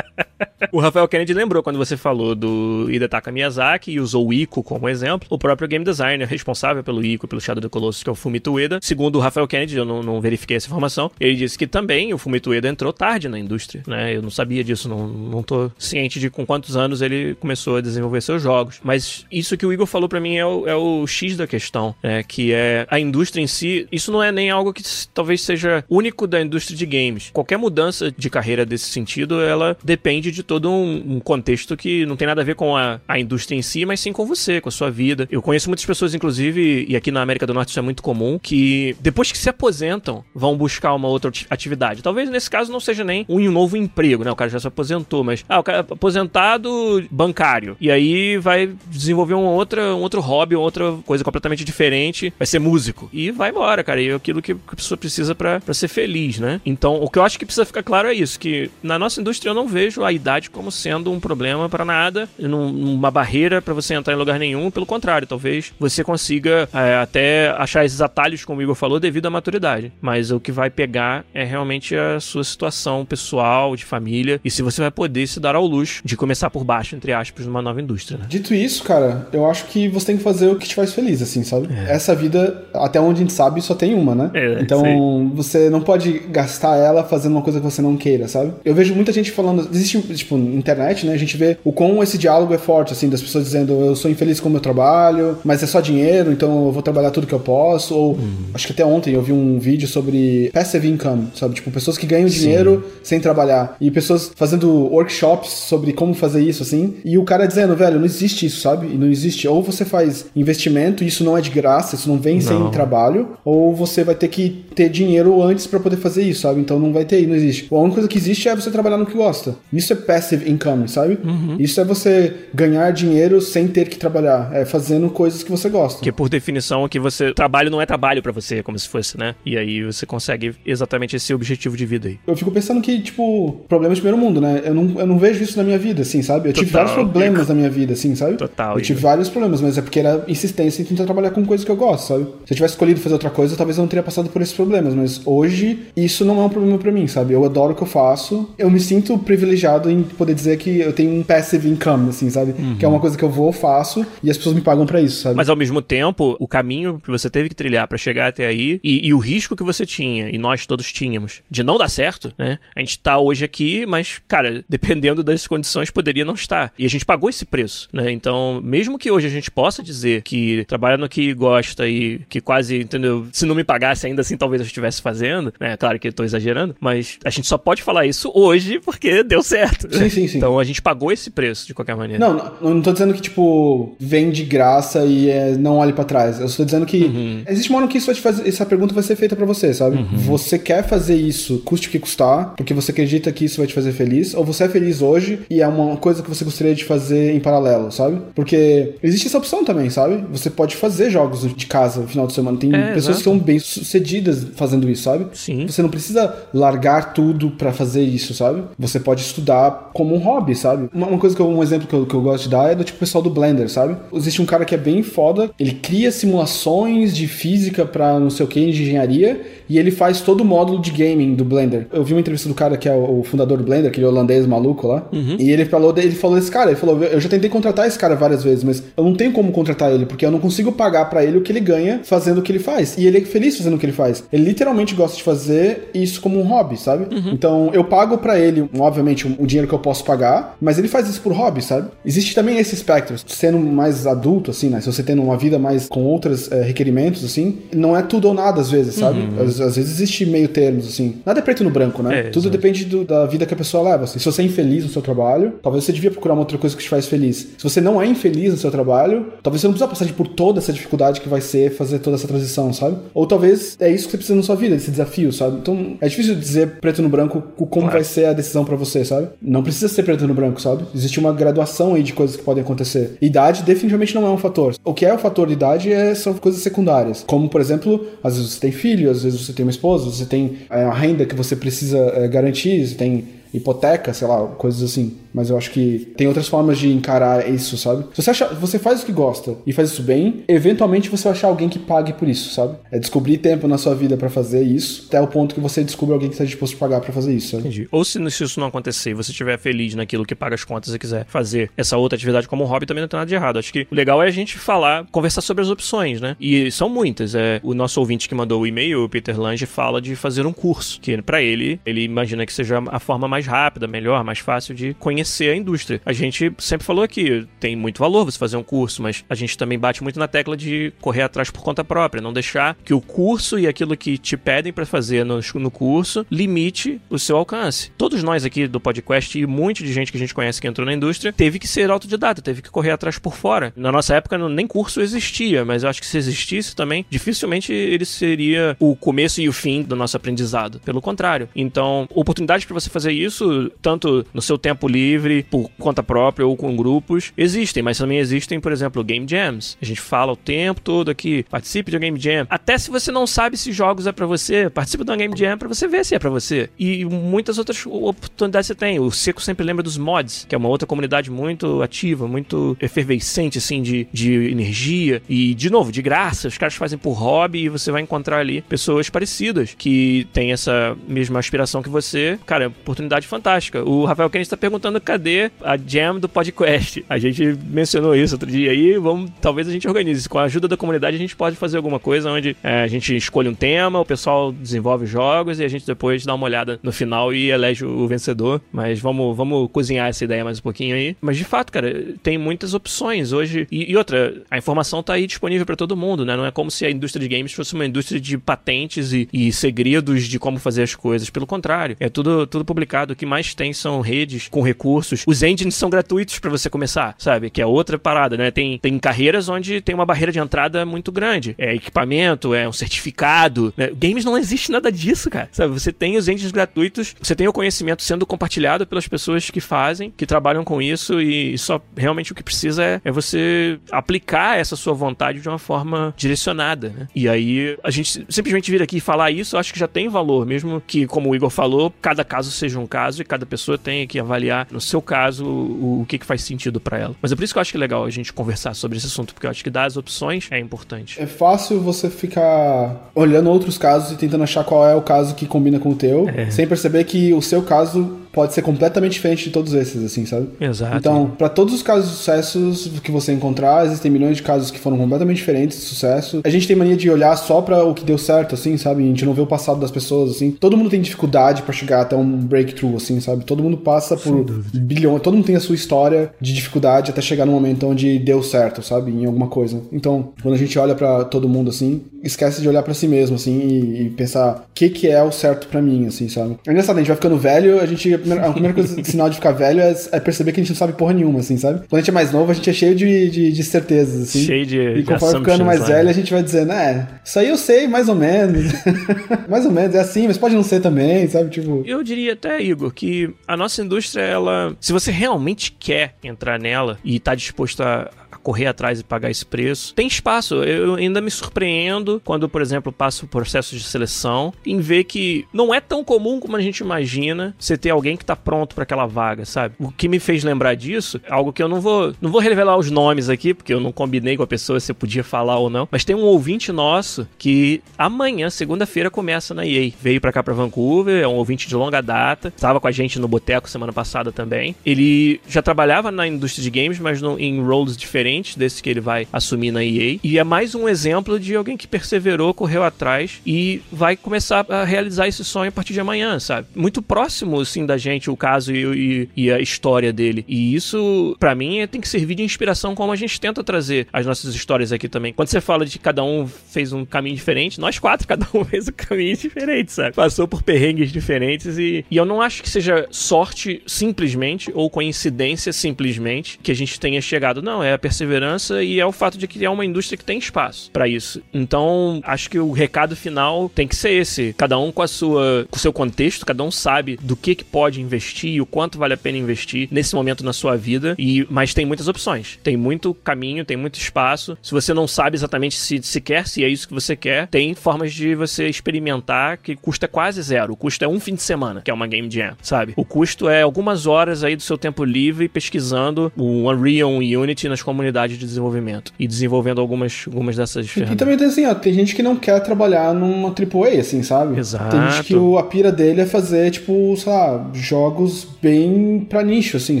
o Rafael Kennedy lembrou quando você falou do Hidetaka Miyazaki e usou o Ico como exemplo. O próprio game designer responsável pelo Ico pelo Shadow of the Colossus, que é o Fumito Ueda, segundo o Rafael Kennedy, eu não, não, verifiquei essa informação, ele disse que também o Fumito Ueda entrou tarde na indústria, né? Eu não sabia disso, não, não tô ciente de com quantos anos ele começou a desenvolver seus jogos. Mas isso que o Igor falou para mim é o, é o X da questão, né? Que é a indústria em si, isso não é nem algo que talvez seja único da indústria de games. Qualquer mudança de carreira desse sentido, ela depende de todo um, um contexto que não tem nada a ver com a, a indústria em si, mas sim com você, com a sua vida. Eu conheço muitas pessoas, inclusive, e aqui na América do Norte isso é muito comum, que depois que se aposentam, vão buscar uma outra atividade. Talvez nesse caso não seja nem um novo emprego, né? O cara já se aposentou, mas ah, o cara é aposentado bancário. E aí vai desenvolver um, outra, um outro hobby, outra coisa completamente diferente, vai ser músico. E vai embora, cara. E é aquilo que a pessoa precisa para ser feliz, né? Então, o que eu acho que precisa ficar claro é isso: que na nossa indústria eu não vejo a idade como sendo um problema para nada, uma barreira para você entrar em lugar nenhum. Pelo contrário, talvez você consiga é, até achar esses atalhos melhores, como o Igor falou, devido à maturidade. Mas o que vai pegar é realmente a sua situação pessoal, de família, e se você vai poder se dar ao luxo de começar por baixo, entre aspas, numa nova indústria. Né? Dito isso, cara, eu acho que você tem que fazer o que te faz feliz, assim, sabe? É. Essa vida, até onde a gente sabe, só tem uma, né? É, então, você não pode gastar ela fazendo uma coisa que você não queira, sabe? Eu vejo muita gente falando, existe, tipo, internet, né? A gente vê o quão esse diálogo é forte, assim, das pessoas dizendo, eu sou infeliz com o meu trabalho, mas é só dinheiro, então eu vou trabalhar tudo que eu posso. Ou, hum. Acho que até ontem eu vi um vídeo sobre passive income, sabe? Tipo, pessoas que ganham sim. dinheiro sem trabalhar. E pessoas fazendo workshops sobre como fazer isso, assim. E o cara dizendo, velho, não existe isso, sabe? E não existe. Ou você faz investimento, e isso não é de graça, isso não vem não. sem trabalho, ou você vai ter que ter dinheiro antes para poder fazer isso, sabe? Então não vai ter, não existe. A única coisa que existe é você trabalhar no que gosta. Isso é passive income, sabe? Uhum. Isso é você ganhar dinheiro sem ter que trabalhar, é fazendo coisas que você gosta. Que por definição que você trabalho não é trabalho para você, como se fosse, né? E aí você consegue exatamente esse objetivo de vida aí. Eu fico pensando que, tipo, problemas de primeiro mundo, né? Eu não, eu não vejo isso na minha vida, assim, sabe? Eu Total, tive vários problemas na minha vida, assim, sabe? Total. Eu tive vários problemas, mas é porque era insistência em tentar trabalhar com coisas que eu gosto, sabe? Se eu tivesse escolhido fazer outra coisa, talvez eu não teria passado por esses problemas, mas hoje isso não é um problema para mim, sabe? Eu adoro o que eu faço, eu me sinto privilegiado em poder dizer que eu tenho um passive income, assim, sabe? Uhum. Que é uma coisa que eu vou, faço e as pessoas me pagam para isso, sabe? Mas ao mesmo tempo, o caminho que você teve que trilhar para chegar até aí e, e, o risco que você tinha, e nós todos tínhamos, de não dar certo, né? A gente tá hoje aqui, mas, cara, dependendo das condições, poderia não estar. E a gente pagou esse preço, né? Então, mesmo que hoje a gente possa dizer que trabalha no que gosta e que quase, entendeu? Se não me pagasse ainda assim, talvez eu estivesse fazendo, né? Claro que eu tô exagerando, mas a gente só pode falar isso hoje porque deu certo. Sim, sim, sim. Então a gente pagou esse preço de qualquer maneira. Não, não, não tô dizendo que, tipo, vem de graça e é, não olhe para trás. Eu estou dizendo que uhum. existe uma hora que isso vai te fazer, essa pergunta vai ser feita para você, sabe? Uhum. Você quer fazer isso, custe o que custar, porque você acredita que isso vai te fazer feliz, ou você é feliz hoje e é uma coisa que você gostaria de fazer em paralelo, sabe? Porque existe essa opção também, sabe? Você pode fazer jogos de casa no final de semana. Tem é, pessoas exato. que são bem sucedidas fazendo isso, sabe? Sim. Você não precisa largar tudo para fazer isso, sabe? Você pode estudar como um hobby, sabe? Uma, uma coisa que eu, um exemplo que eu, que eu gosto de dar é do tipo pessoal do Blender, sabe? Existe um cara que é bem foda, ele cria simulações de física para não sei o que, de engenharia, e ele faz todo o módulo de gaming do Blender. Eu vi uma entrevista do cara que é o fundador do Blender, aquele holandês maluco lá, uhum. e ele falou, ele falou desse cara, ele falou, eu já tentei contratar esse cara várias vezes, mas eu não tenho como contratar ele, porque eu não consigo pagar para ele o que ele ganha fazendo o que ele faz. E ele é feliz fazendo o que ele faz. Ele literalmente gosta de fazer isso como um hobby, sabe? Uhum. Então eu pago para ele, obviamente, o dinheiro que eu posso pagar, mas ele faz isso por hobby, sabe? Existe também esse espectro, sendo mais adulto, assim, né? Se você tendo uma vida mais com outros é, requerimentos, assim, não é tudo ou nada às vezes, sabe? Uhum. Às, às, vezes existe meio termos, assim. Nada é preto no branco, né? É, tudo exatamente. depende do, da vida que a pessoa leva. Assim. Se você é infeliz no seu trabalho, talvez você devia procurar uma outra coisa que te faz feliz. Se você não é infeliz no seu trabalho, talvez você não precisa passar por toda essa dificuldade que vai ser fazer toda essa transição, sabe? Ou talvez é isso que você precisa na sua vida, esse desafio, sabe? Então é difícil dizer preto no branco como claro. vai ser a decisão para você, sabe? Não precisa ser preto no branco, sabe? Existe uma graduação aí de coisas que podem acontecer. Idade definitivamente não é um fator. O que é o fator de idade é, são coisas secundárias. Como, por exemplo, às vezes você tem filho, às vezes você tem uma esposa, você tem é, a renda que você precisa é, garantir, você tem hipoteca, sei lá, coisas assim. Mas eu acho que tem outras formas de encarar isso, sabe? Se você, acha, você faz o que gosta e faz isso bem, eventualmente você vai achar alguém que pague por isso, sabe? É descobrir tempo na sua vida para fazer isso, até o ponto que você descobre alguém que está disposto a pagar para fazer isso, sabe? Entendi. Ou se isso não acontecer, você estiver feliz naquilo que paga as contas e quiser fazer essa outra atividade como um hobby, também não tem nada de errado. Acho que o legal é a gente falar, conversar sobre as opções, né? E são muitas. É, o nosso ouvinte que mandou o e-mail, o Peter Lange, fala de fazer um curso, que para ele, ele imagina que seja a forma mais rápida, melhor, mais fácil de conhecer a indústria. A gente sempre falou aqui, tem muito valor você fazer um curso, mas a gente também bate muito na tecla de correr atrás por conta própria, não deixar que o curso e aquilo que te pedem para fazer no, no curso limite o seu alcance. Todos nós aqui do podcast e muito de gente que a gente conhece que entrou na indústria teve que ser autodidata, teve que correr atrás por fora. Na nossa época nem curso existia, mas eu acho que se existisse também, dificilmente ele seria o começo e o fim do nosso aprendizado. Pelo contrário. Então, oportunidades para você fazer isso, tanto no seu tempo livre livre, por conta própria ou com grupos, existem, mas também existem, por exemplo, game jams. A gente fala o tempo todo aqui, participe de um game jam. Até se você não sabe se jogos é para você, participe de uma game jam para você ver se é para você. E muitas outras oportunidades você tem. O Seco sempre lembra dos mods, que é uma outra comunidade muito ativa, muito efervescente, assim, de, de energia. E, de novo, de graça. Os caras fazem por hobby e você vai encontrar ali pessoas parecidas que têm essa mesma aspiração que você. Cara, é oportunidade fantástica. O Rafael Kennedy está perguntando cadê a jam do podcast. A gente mencionou isso outro dia aí. Vamos, talvez a gente organize. Com a ajuda da comunidade, a gente pode fazer alguma coisa onde é, a gente escolhe um tema, o pessoal desenvolve jogos e a gente depois dá uma olhada no final e elege o vencedor. Mas vamos, vamos cozinhar essa ideia mais um pouquinho aí. Mas de fato, cara, tem muitas opções hoje. E, e outra, a informação tá aí disponível para todo mundo, né? Não é como se a indústria de games fosse uma indústria de patentes e, e segredos de como fazer as coisas. Pelo contrário, é tudo, tudo publicado. O que mais tem são redes com recursos. Os engines são gratuitos para você começar, sabe? Que é outra parada, né? Tem, tem carreiras onde tem uma barreira de entrada muito grande. É equipamento, é um certificado. Né? Games não existe nada disso, cara. Sabe? Você tem os engines gratuitos, você tem o conhecimento sendo compartilhado pelas pessoas que fazem, que trabalham com isso e só realmente o que precisa é, é você aplicar essa sua vontade de uma forma direcionada, né? E aí a gente simplesmente vir aqui e falar isso, eu acho que já tem valor, mesmo que, como o Igor falou, cada caso seja um caso e cada pessoa tenha que avaliar no seu caso o, o que, que faz sentido para ela. Mas é por isso que eu acho que é legal a gente conversar sobre esse assunto, porque eu acho que dar as opções é importante. É fácil você ficar olhando outros casos e tentando achar qual é o caso que combina com o teu, é. sem perceber que o seu caso pode ser completamente diferente de todos esses, assim, sabe? Exato. Então, para todos os casos de sucessos que você encontrar, existem milhões de casos que foram completamente diferentes de sucesso. A gente tem mania de olhar só para o que deu certo, assim, sabe? A gente não vê o passado das pessoas, assim. Todo mundo tem dificuldade para chegar até um breakthrough, assim, sabe? Todo mundo passa por bilhões, todo mundo tem a sua história de dificuldade até chegar no momento onde deu certo, sabe? Em alguma coisa. Então, quando a gente olha para todo mundo, assim, esquece de olhar para si mesmo, assim, e, e pensar o que que é o certo para mim, assim, sabe? É engraçado, a gente vai ficando velho, a gente primeira, a primeira coisa, sinal de ficar velho é, é, perceber que a gente não sabe porra nenhuma, assim, sabe? Quando a gente é mais novo, a gente é cheio de, de, de certezas, assim. Cheio de. E conforme ficando mais velho, né? a gente vai dizendo, é, isso aí eu sei, mais ou menos. mais ou menos, é assim, mas pode não ser também, sabe? Tipo. Eu diria até, Igor, que a nossa indústria, ela. Se você realmente quer entrar nela e tá disposto a correr atrás e pagar esse preço. Tem espaço. Eu ainda me surpreendo quando, por exemplo, passo por processos de seleção em ver que não é tão comum como a gente imagina você ter alguém que tá pronto para aquela vaga, sabe? O que me fez lembrar disso, algo que eu não vou, não vou revelar os nomes aqui, porque eu não combinei com a pessoa se eu podia falar ou não, mas tem um ouvinte nosso que amanhã, segunda-feira, começa na EA. Veio para cá para Vancouver, é um ouvinte de longa data, estava com a gente no Boteco semana passada também. Ele já trabalhava na indústria de games, mas no, em roles diferentes desse que ele vai assumir na EA. E é mais um exemplo de alguém que perseverou, correu atrás e vai começar a realizar esse sonho a partir de amanhã, sabe? Muito próximo, assim, da gente, o caso e, e, e a história dele. E isso, para mim, é, tem que servir de inspiração como a gente tenta trazer as nossas histórias aqui também. Quando você fala de cada um fez um caminho diferente, nós quatro, cada um fez um caminho diferente, sabe? Passou por perrengues diferentes e, e eu não acho que seja sorte simplesmente ou coincidência simplesmente que a gente tenha chegado. Não, é a perseverança e é o fato de criar uma indústria que tem espaço para isso. Então, acho que o recado final tem que ser esse. Cada um com a sua, com o seu contexto, cada um sabe do que, que pode investir e o quanto vale a pena investir nesse momento na sua vida. E mas tem muitas opções. Tem muito caminho, tem muito espaço. Se você não sabe exatamente se, quer, se é isso que você quer, tem formas de você experimentar que custa quase zero. O custo é um fim de semana, que é uma game jam, sabe? O custo é algumas horas aí do seu tempo livre pesquisando o Unreal, o Unity nas comunidades de desenvolvimento e desenvolvendo algumas, algumas dessas e, ferramentas. E também tem assim, ó, tem gente que não quer trabalhar numa AAA, assim, sabe? Exato. Tem gente que o, a pira dele é fazer, tipo, sei lá, jogos bem pra nicho, assim,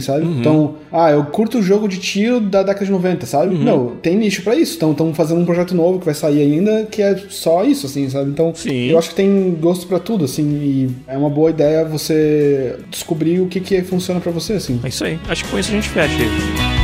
sabe? Uhum. Então, ah, eu curto o jogo de tiro da década de 90, sabe? Uhum. Não, tem nicho para isso. Então, estão fazendo um projeto novo que vai sair ainda, que é só isso, assim, sabe? Então, Sim. eu acho que tem gosto para tudo, assim, e é uma boa ideia você descobrir o que que funciona para você, assim. É isso aí. Acho que com isso a gente fecha. que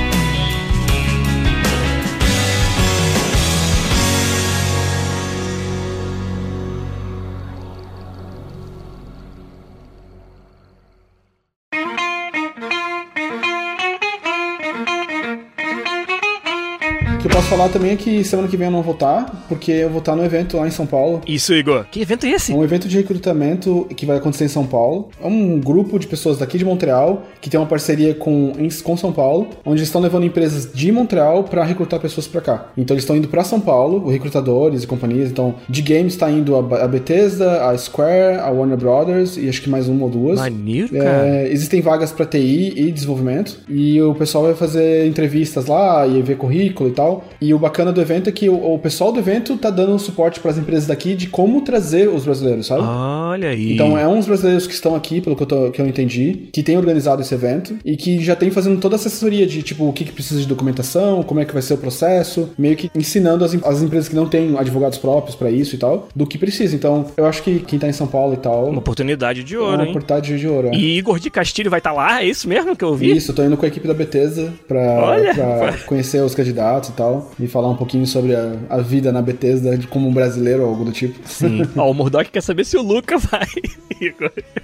falar também é que semana que vem eu não vou estar, porque eu vou estar no evento lá em São Paulo. Isso, Igor. Que evento é esse? É um evento de recrutamento que vai acontecer em São Paulo. É um grupo de pessoas daqui de Montreal que tem uma parceria com, com São Paulo, onde estão levando empresas de Montreal para recrutar pessoas para cá. Então eles estão indo para São Paulo, recrutadores e companhias. Então, de games está indo a, Bethesda, a Square, a Warner Brothers e acho que mais uma ou duas. Maneiro, é, cara. Existem vagas para TI e desenvolvimento. E o pessoal vai fazer entrevistas lá e ver currículo e tal. E o bacana do evento é que o, o pessoal do evento tá dando suporte para as empresas daqui de como trazer os brasileiros, sabe? Olha aí. Então é uns brasileiros que estão aqui, pelo que eu, tô, que eu entendi, que tem organizado esse evento e que já tem fazendo toda essa assessoria de tipo o que, que precisa de documentação, como é que vai ser o processo, meio que ensinando as, as empresas que não têm advogados próprios para isso e tal, do que precisa. Então eu acho que quem tá em São Paulo e tal. Uma oportunidade de ouro, é uma hein? oportunidade de ouro. É. E Igor de Castilho vai estar tá lá, é isso mesmo que eu vi? Isso, eu tô indo com a equipe da Bethesda pra, Olha, pra conhecer os candidatos e tal, e falar um pouquinho sobre a, a vida na Bethesda de como um brasileiro ou algo do tipo. Sim. Ó, o Murdoch quer saber se o Luca vai.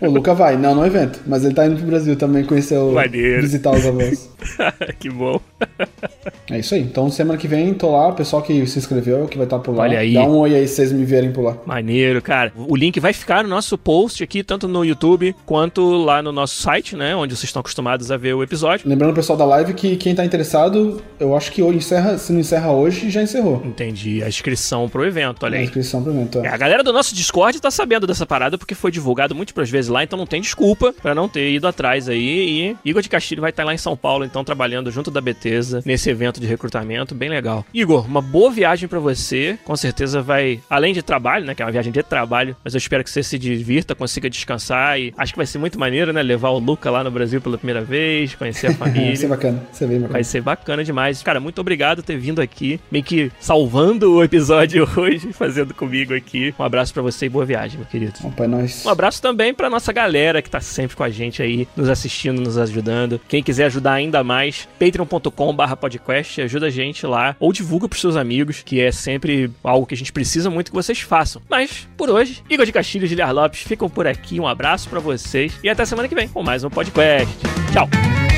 O Luca vai, não no evento, mas ele tá indo pro Brasil também conhecer o. Maneiro. Visitar os avós. que bom. É isso aí. Então semana que vem tô lá, o pessoal que se inscreveu, que vai estar por lá. Olha aí. Dá um oi aí se vocês me verem por lá. Maneiro, cara. O link vai ficar no nosso post aqui, tanto no YouTube quanto lá no nosso site, né? Onde vocês estão acostumados a ver o episódio. Lembrando o pessoal da live que quem tá interessado, eu acho que encerra, se não encerra hoje, já encerrou. Entendi. A inscrição pro evento, olha aí. A inscrição pro evento. É. é. a galera do nosso Discord tá sabendo dessa parada porque foi divulgado múltiplas vezes lá, então não tem desculpa para não ter ido atrás aí. E Igor de Castilho vai estar lá em São Paulo, então trabalhando junto da Betesa nesse evento de recrutamento, bem legal. Igor, uma boa viagem para você. Com certeza vai, além de trabalho, né, que é uma viagem de trabalho, mas eu espero que você se divirta, consiga descansar e acho que vai ser muito maneiro, né, levar o Luca lá no Brasil pela primeira vez, conhecer a família. vai ser bacana, vai ser bem bacana. Vai ser bacana demais. Cara, muito obrigado por ter vindo aqui, meio que salvando o episódio hoje, fazendo comigo aqui. Um abraço para você e boa viagem, meu querido. Opa, é nóis. Um abraço também pra nossa galera que tá sempre com a gente aí, nos assistindo, nos ajudando. Quem quiser ajudar ainda mais, patreon.com.br podcast, ajuda a gente lá, ou divulga pros seus amigos, que é sempre algo que a gente precisa muito que vocês façam. Mas, por hoje, Igor de Castilho e Giliar Lopes ficam por aqui. Um abraço para vocês e até semana que vem com mais um podcast. Tchau!